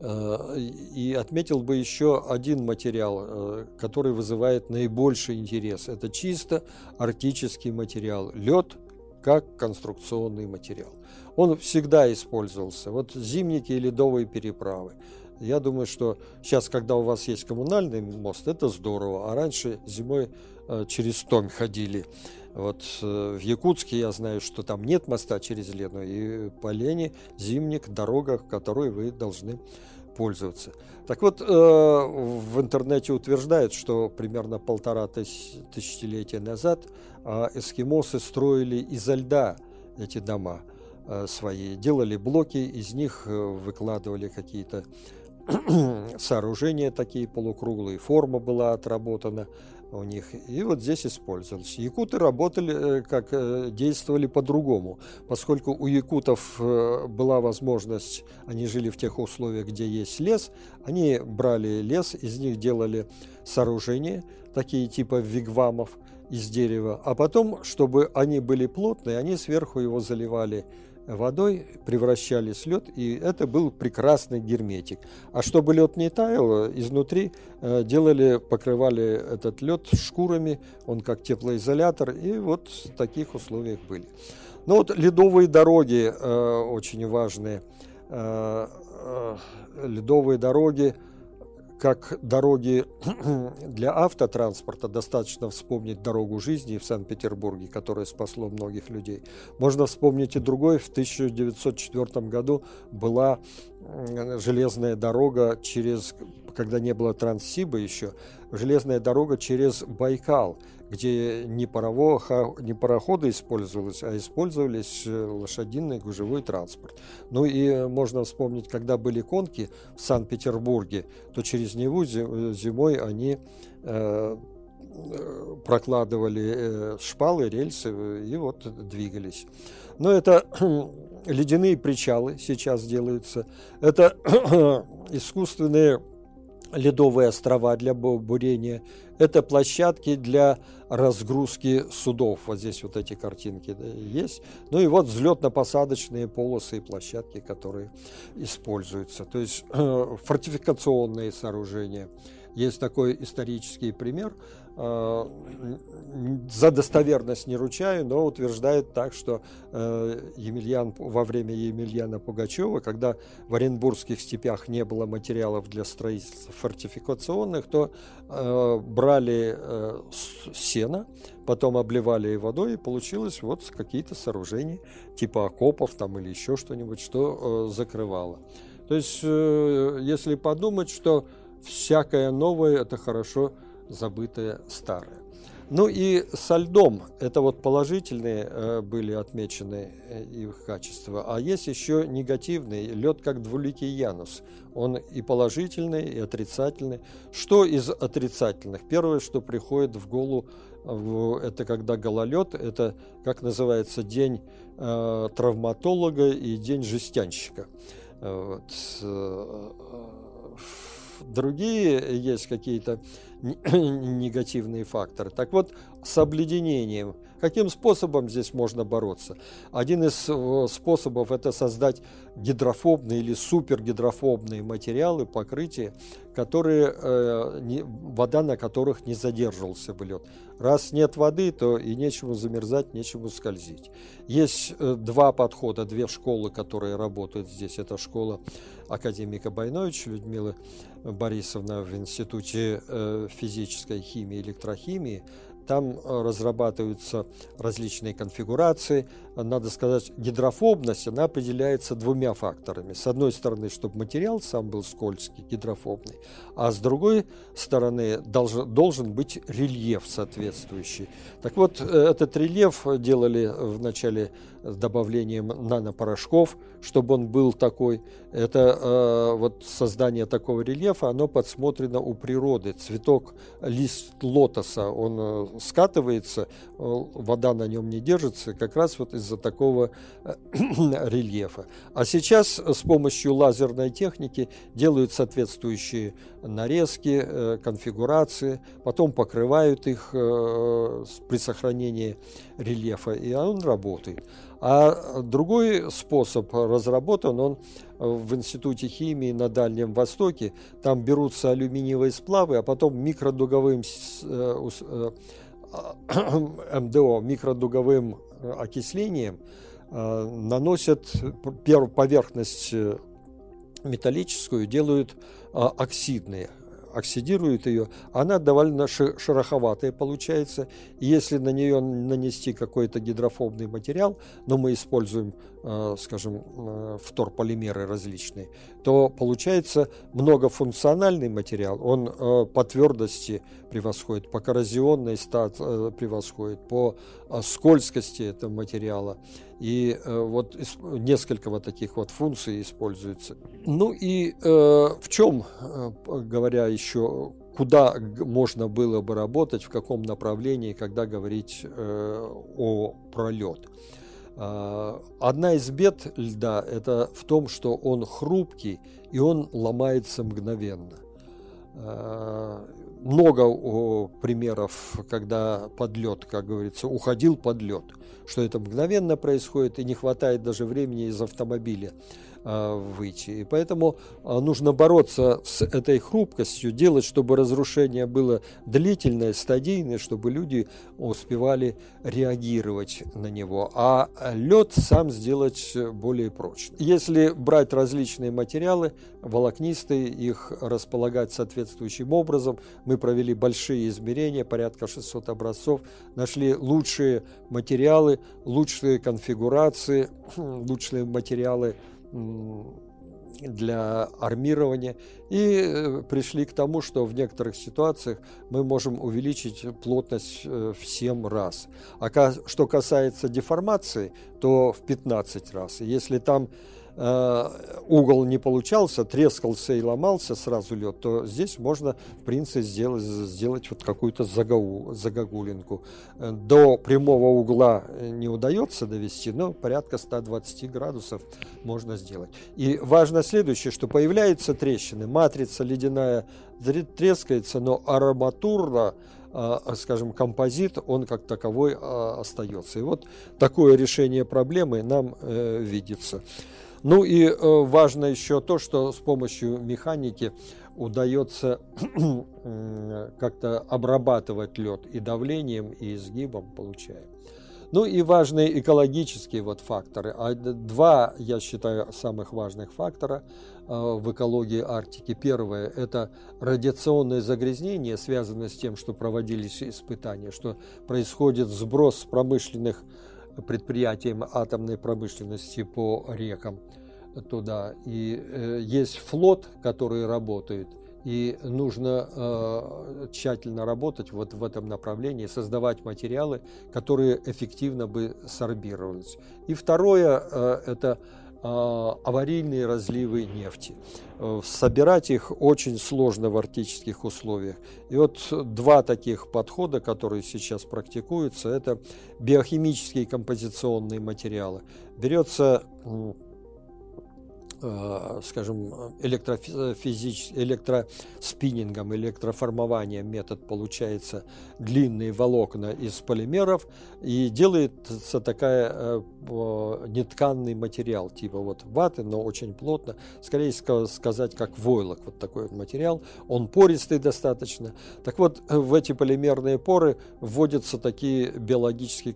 Speaker 2: э, и отметил бы еще один материал, э, который вызывает наибольший интерес. Это чисто арктический материал. Лед как конструкционный материал. Он всегда использовался. Вот зимники и ледовые переправы. Я думаю, что сейчас, когда у вас есть коммунальный мост, это здорово. А раньше зимой э, через Томь ходили. Вот э, в Якутске я знаю, что там нет моста через Лену, и по Лене зимник, дорога, которой вы должны пользоваться. Так вот, э, в интернете утверждают, что примерно полтора тысячелетия назад эскимосы строили изо льда эти дома свои, делали блоки, из них выкладывали какие-то [CLEARS THROAT] сооружения такие полукруглые, форма была отработана у них. И вот здесь использовались. Якуты работали, э, как э, действовали по-другому, поскольку у якутов э, была возможность, они жили в тех условиях, где есть лес, они брали лес, из них делали сооружения, такие типа вигвамов из дерева, а потом, чтобы они были плотные, они сверху его заливали водой превращались в лед, и это был прекрасный герметик. А чтобы лед не таял, изнутри э, делали, покрывали этот лед шкурами, он как теплоизолятор, и вот в таких условиях были. Ну вот ледовые дороги э, очень важные. Э, э, ледовые дороги как дороги [CLEARS THROAT] для автотранспорта, достаточно вспомнить дорогу жизни в Санкт-Петербурге, которая спасла многих людей. Можно вспомнить и другой. В 1904 году была железная дорога через когда не было Транссиба еще, железная дорога через Байкал, где не, не пароходы использовались, а использовались э, лошадиный гужевой транспорт. Ну и можно вспомнить, когда были конки в Санкт-Петербурге, то через Неву зимой они э, прокладывали э, шпалы, рельсы и вот двигались. Но это [CLEARS THROAT] ледяные причалы сейчас делаются. Это [CLEARS THROAT] искусственные ледовые острова для бурения. Это площадки для разгрузки судов. Вот здесь вот эти картинки да, есть. Ну и вот взлетно-посадочные полосы и площадки, которые используются. То есть фортификационные сооружения. Есть такой исторический пример – Э, за достоверность не ручаю, но утверждает так, что э, Емельян, во время Емельяна Пугачева, когда в Оренбургских степях не было материалов для строительства фортификационных, то э, брали сено, потом обливали и водой, и получилось вот какие-то сооружения, типа окопов там или еще что-нибудь, что закрывало. То есть, если подумать, что всякое новое – это хорошо – забытое старое. Ну и со льдом, это вот положительные э, были отмечены э, их качества, а есть еще негативный, лед как двуликий Янус. Он и положительный, и отрицательный. Что из отрицательных? Первое, что приходит в голову, это когда гололед, это, как называется, день э, травматолога и день жестянщика. Вот. Другие есть какие-то [COUGHS] негативные факторы. Так вот, с обледенением, каким способом здесь можно бороться? Один из э, способов – это создать гидрофобные или супергидрофобные материалы, покрытия, которые, э, вода на которых не задерживался бы лед. Раз нет воды, то и нечему замерзать, нечему скользить. Есть э, два подхода, две школы, которые работают здесь. Это школа академика Байновича Людмилы Борисовна в Институте физической химии и электрохимии. Там э, разрабатываются различные конфигурации. Надо сказать, гидрофобность, она определяется двумя факторами. С одной стороны, чтобы материал сам был скользкий, гидрофобный, а с другой стороны, должен, должен быть рельеф соответствующий. Так вот, э, этот рельеф делали в начале с добавлением нанопорошков, чтобы он был такой. Это э, вот создание такого рельефа, оно подсмотрено у природы. Цветок, лист лотоса, он э, скатывается, э, вода на нем не держится, как раз вот из-за такого э, [CLEARS THROAT] рельефа. А сейчас с помощью лазерной техники делают соответствующие нарезки, э, конфигурации, потом покрывают их при сохранении рельефа, и он работает. А другой способ разработан, он в Институте химии на Дальнем Востоке. Там берутся алюминиевые сплавы, а потом микродуговым э, э, [COUGHS] МДО, микродуговым окислением э, наносят первую поверхность металлическую, делают оксидные оксидирует ее, она довольно шероховатая получается. Если на нее нанести какой-то гидрофобный материал, но мы используем, скажем, э, вторполимеры различные, то получается многофункциональный материал. Он э, по твердости превосходит, по коррозионной стат превосходит, по скользкости этого материала. И э, вот несколько вот таких вот функций используется. Ну и э, в чем, э, говоря еще, куда можно было бы работать, в каком направлении, когда говорить э, о пролет. Э, одна из бед льда – это в том, что он хрупкий и он ломается мгновенно. Э, много примеров, когда под лед, как говорится, уходил под лед, что это мгновенно происходит и не хватает даже времени из автомобиля а, выйти. И поэтому а, нужно бороться с этой хрупкостью, делать, чтобы разрушение было длительное, стадийное, чтобы люди успевали реагировать на него, а лед сам сделать более прочным. Если брать различные материалы, волокнистые, их располагать соответствующим образом, мы провели большие измерения, порядка 600 образцов, нашли лучшие материалы, лучшие конфигурации, [CLEARS THROAT] лучшие материалы для армирования. И э, пришли к тому, что в некоторых ситуациях мы можем увеличить плотность э, в 7 раз. А что касается деформации, то в 15 раз. Если там угол не получался, трескался и ломался сразу лед, то здесь можно, в принципе, сделать, сделать вот какую-то загау, загогулинку. Э, до прямого угла не удается довести, но порядка 120 градусов можно сделать. И важно следующее, что появляются трещины, матрица ледяная трескается, но арматура э, скажем, композит, он как таковой остается. И вот такое решение проблемы нам видится. Ну и э, важно еще то, что с помощью механики удается [CLEARS THROAT] как-то обрабатывать лед и давлением, и изгибом получаем. Ну и важные экологические вот факторы. А два, я считаю, самых важных фактора э, в экологии Арктики. Первое – это радиационное загрязнение, связанное с тем, что проводились испытания, что происходит сброс промышленных предприятиям атомной промышленности по рекам туда. И э, есть флот, который работает, и нужно э, тщательно работать вот в этом направлении, создавать материалы, которые эффективно бы сорбировались. И второе э, – это аварийные разливы нефти. Э, собирать их очень сложно в арктических условиях. И вот два таких подхода, которые сейчас практикуются, это биохимические композиционные материалы. Берется скажем, электрофизич... электроспиннингом, электроформованием метод получается длинные волокна из полимеров и делается такая э, нетканный материал, типа вот ваты, но очень плотно, скорее сказать, как войлок, вот такой вот материал, он пористый достаточно. Так вот, в эти полимерные поры вводятся такие биологические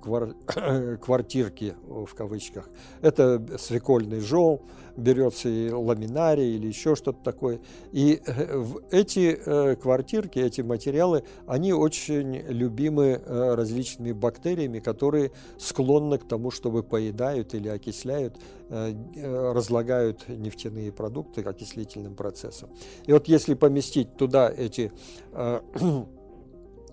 Speaker 2: кварти [COUGHS] квартирки в кавычках. Это свекольный жол, берется и ламинарий или еще что-то такое. И э, эти э, квартирки, эти материалы, они очень любимы э, различными бактериями, которые склонны к тому, чтобы поедают или окисляют, разлагают нефтяные продукты окислительным процессом. И вот если поместить туда эти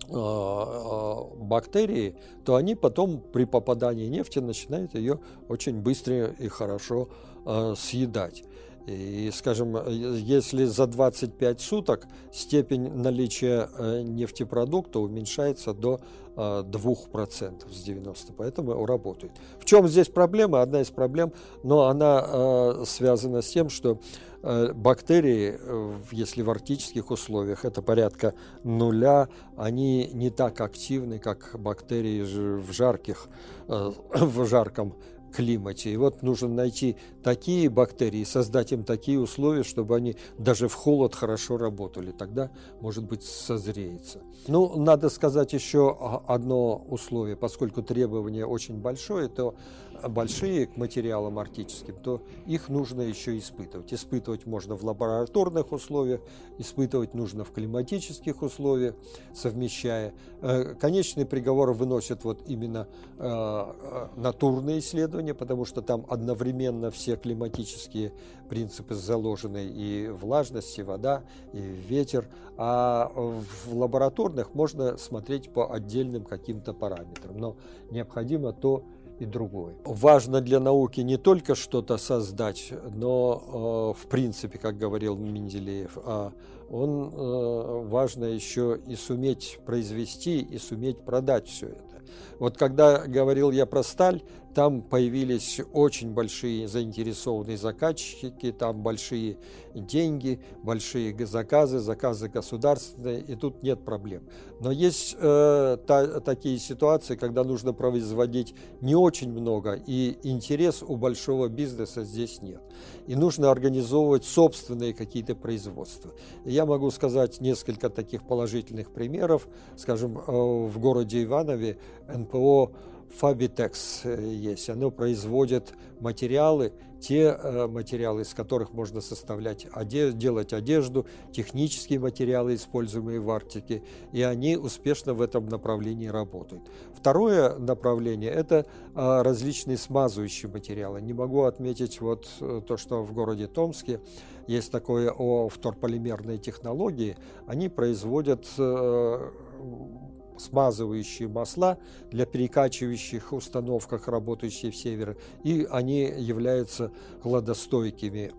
Speaker 2: бактерии, то они потом при попадании нефти начинают ее очень быстро и хорошо э, съедать. И, скажем, если за 25 суток степень наличия нефтепродукта уменьшается до 2% с 90, поэтому работает. В чем здесь проблема? Одна из проблем, но она связана с тем, что Э, бактерии, э, если в арктических условиях, это порядка нуля, они не так активны, как бактерии в жарких, э, [CLEARS THROAT] в жарком климате. И вот нужно найти такие бактерии, создать им такие условия, чтобы они даже в холод хорошо работали. Тогда, может быть, созреется. Ну, надо сказать еще одно условие, поскольку требование очень большое, то большие к материалам арктическим, то их нужно еще испытывать. Испытывать можно в лабораторных условиях, испытывать нужно в климатических условиях, совмещая. Э, конечный приговор выносят вот именно э, э, натурные исследования, потому что там одновременно все климатические принципы заложены и влажность, и вода, и ветер, а в лабораторных можно смотреть по отдельным каким-то параметрам. Но необходимо то, и другой. Важно для науки не только что-то создать, но э, в принципе, как говорил Менделеев, а он э, важно еще и суметь произвести и суметь продать все это. Вот когда говорил я про сталь, там появились очень большие заинтересованные заказчики, там большие деньги, большие заказы, заказы государственные, и тут нет проблем. Но есть э, та, такие ситуации, когда нужно производить не очень много, и интерес у большого бизнеса здесь нет. И нужно организовывать собственные какие-то производства. Я могу сказать несколько таких положительных примеров. Скажем, э, в городе Иванове НПО Fabitex есть. Оно производит материалы, те материалы, из которых можно составлять, делать одежду, технические материалы, используемые в Арктике, и они успешно в этом направлении работают. Второе направление – это различные смазывающие материалы. Не могу отметить вот то, что в городе Томске есть такое о вторполимерной технологии. Они производят смазывающие масла для перекачивающих установках, работающих в север, и они являются гладостойкими.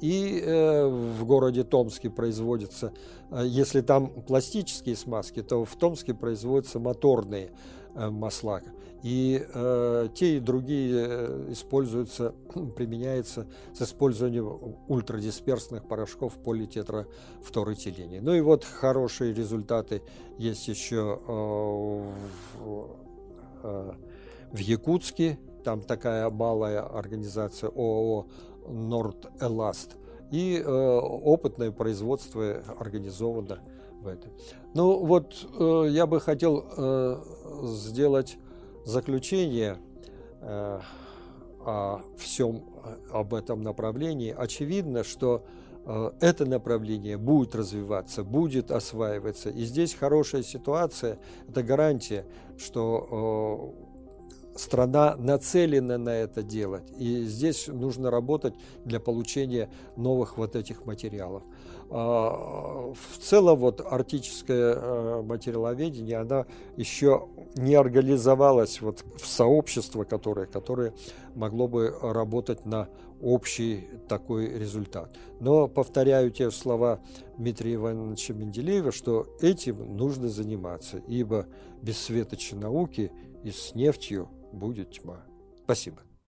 Speaker 2: И э, в городе Томске производятся, э, если там пластические смазки, то в Томске производятся моторные э, масла. И э, те и другие э, используются, [CLEARS THROAT] применяются с использованием ультрадисперсных порошков политетрафторэтилений. Ну и вот хорошие результаты есть еще э, в, э, в Якутске. Там такая малая организация ООО Норд-Эласт. И э, опытное производство организовано в этом. Ну вот э, я бы хотел э, сделать заключение э, о всем об этом направлении, очевидно, что э, это направление будет развиваться, будет осваиваться. И здесь хорошая ситуация, это гарантия, что э, страна нацелена на это делать. И здесь нужно работать для получения новых вот этих материалов. А, в целом вот арктическое э, материаловедение, она еще не организовалась вот в сообщество, которое, которое могло бы работать на общий такой результат. Но повторяю те слова Дмитрия Ивановича Менделеева, что этим нужно заниматься, ибо без светочей науки и с нефтью будет тьма. Спасибо.